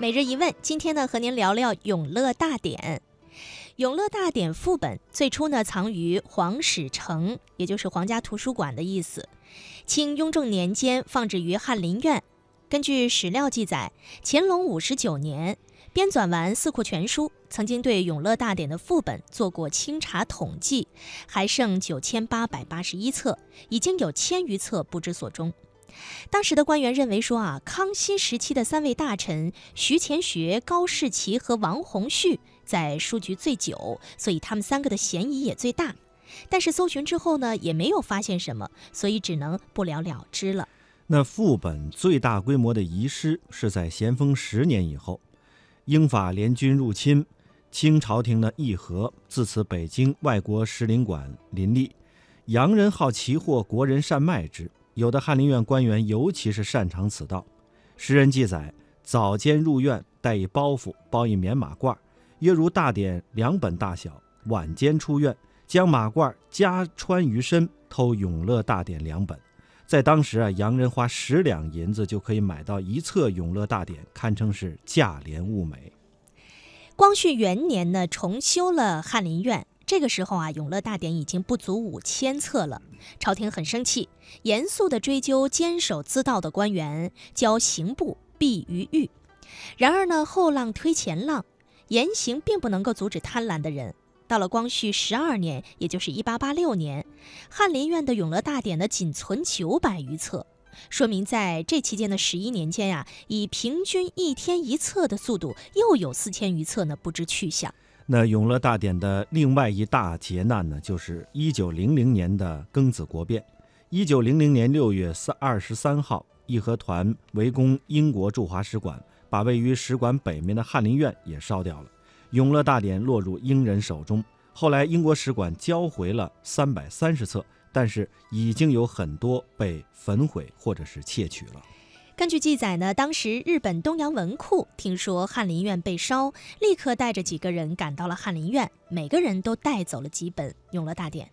每日一问，今天呢和您聊聊《永乐大典》。《永乐大典》副本最初呢藏于皇史城，也就是皇家图书馆的意思。清雍正年间放置于翰林院。根据史料记载，乾隆五十九年编纂完《四库全书》，曾经对《永乐大典》的副本做过清查统计，还剩九千八百八十一册，已经有千余册不知所终。当时的官员认为说啊，康熙时期的三位大臣徐乾学、高士奇和王洪绪在书局最久，所以他们三个的嫌疑也最大。但是搜寻之后呢，也没有发现什么，所以只能不了了之了。那副本最大规模的遗失是在咸丰十年以后，英法联军入侵，清朝廷呢议和，自此北京外国使领馆林立，洋人好奇货，国人善卖之。有的翰林院官员尤其是擅长此道。诗人记载：早间入院，带一包袱，包一棉马褂，约如大典两本大小；晚间出院，将马褂加穿于身，偷永乐大典两本。在当时啊，洋人花十两银子就可以买到一册《永乐大典》，堪称是价廉物美。光绪元年呢，重修了翰林院。这个时候啊，《永乐大典》已经不足五千册了。朝廷很生气，严肃地追究监守自盗的官员，交刑部毙于狱。然而呢，后浪推前浪，严刑并不能够阻止贪婪的人。到了光绪十二年，也就是一八八六年，翰林院的《永乐大典》呢仅存九百余册，说明在这期间的十一年间呀，以平均一天一册的速度，又有四千余册呢不知去向。那《永乐大典》的另外一大劫难呢，就是一九零零年的庚子国变。一九零零年六月三二十三号，义和团围攻英国驻华使馆，把位于使馆北面的翰林院也烧掉了。《永乐大典》落入英人手中，后来英国使馆交回了三百三十册，但是已经有很多被焚毁或者是窃取了。根据记载呢，当时日本东洋文库听说翰林院被烧，立刻带着几个人赶到了翰林院，每个人都带走了几本《永乐大典》。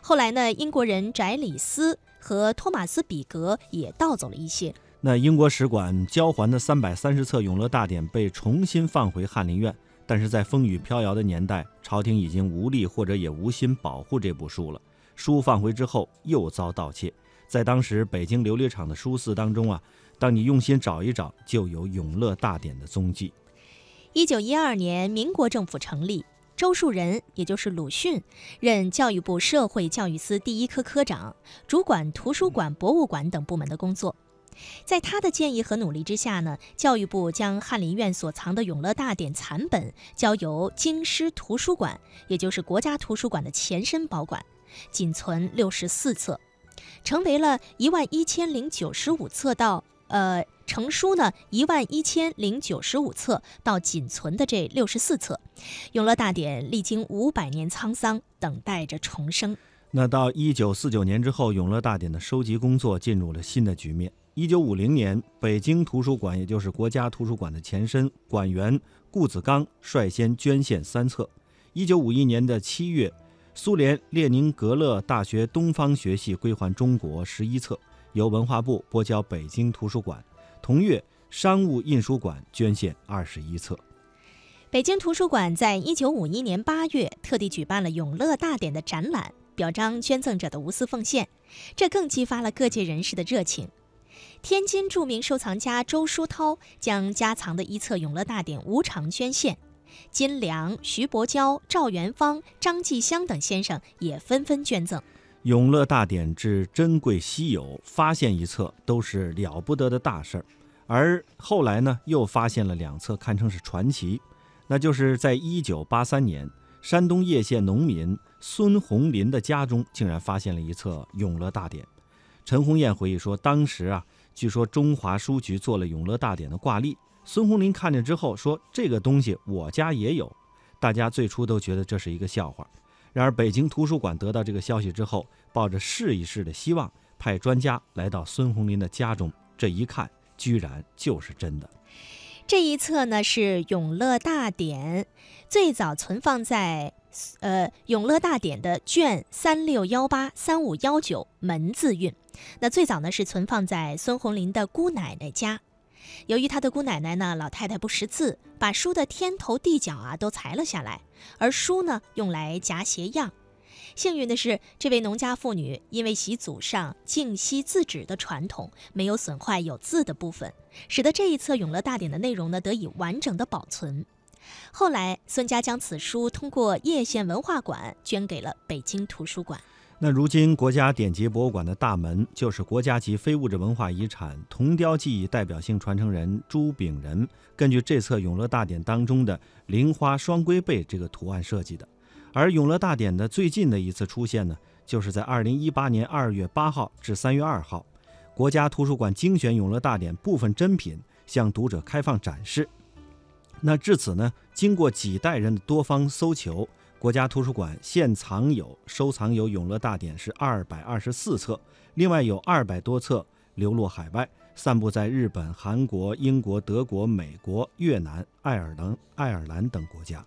后来呢，英国人翟里斯和托马斯比格也盗走了一些。那英国使馆交还的三百三十册《永乐大典》被重新放回翰林院。但是在风雨飘摇的年代，朝廷已经无力或者也无心保护这部书了。书放回之后又遭盗窃，在当时北京琉璃厂的书肆当中啊，当你用心找一找，就有《永乐大典》的踪迹。一九一二年，民国政府成立，周树人也就是鲁迅任教育部社会教育司第一科科长，主管图书馆、博物馆等部门的工作。在他的建议和努力之下呢，教育部将翰林院所藏的《永乐大典》残本交由京师图书馆，也就是国家图书馆的前身保管，仅存六十四册，成为了一万一千零九十五册到呃成书呢一万一千零九十五册到仅存的这六十四册，《永乐大典》历经五百年沧桑，等待着重生。那到一九四九年之后，《永乐大典》的收集工作进入了新的局面。一九五零年，北京图书馆，也就是国家图书馆的前身，馆员顾子刚率先捐献三册。一九五一年的七月，苏联列宁格勒大学东方学系归还中国十一册，由文化部拨交北京图书馆。同月，商务印书馆捐献二十一册。北京图书馆在一九五一年八月特地举办了《永乐大典》的展览，表彰捐赠者的无私奉献，这更激发了各界人士的热情。天津著名收藏家周书涛将家藏的一册《永乐大典》无偿捐献，金良、徐伯交、赵元芳、张继香等先生也纷纷捐赠。《永乐大典》之珍贵稀有，发现一册都是了不得的大事儿。而后来呢，又发现了两册，堪称是传奇。那就是在一九八三年，山东叶县农民孙红林的家中，竟然发现了一册《永乐大典》。陈红艳回忆说，当时啊。据说中华书局做了《永乐大典》的挂历，孙红林看见之后说：“这个东西我家也有。”大家最初都觉得这是一个笑话。然而北京图书馆得到这个消息之后，抱着试一试的希望，派专家来到孙红林的家中，这一看，居然就是真的。这一册呢是《永乐大典》，最早存放在呃《永乐大典》的卷三六幺八三五幺九门字韵。那最早呢是存放在孙红林的姑奶奶家，由于他的姑奶奶呢，老太太不识字，把书的天头地脚啊都裁了下来，而书呢用来夹鞋样。幸运的是，这位农家妇女因为习祖上敬惜字纸的传统，没有损坏有字的部分，使得这一册《永乐大典》的内容呢得以完整的保存。后来，孙家将此书通过叶县文化馆捐给了北京图书馆。那如今国家典籍博物馆的大门就是国家级非物质文化遗产铜雕技艺代表性传承人朱炳仁根据这册《永乐大典》当中的菱花双龟背这个图案设计的。而《永乐大典》的最近的一次出现呢，就是在二零一八年二月八号至三月二号，国家图书馆精选《永乐大典》部分珍品向读者开放展示。那至此呢，经过几代人的多方搜求。国家图书馆现藏有收藏有《永乐大典》是二百二十四册，另外有二百多册流落海外，散布在日本、韩国、英国、德国、美国、越南、爱尔兰、爱尔兰等国家。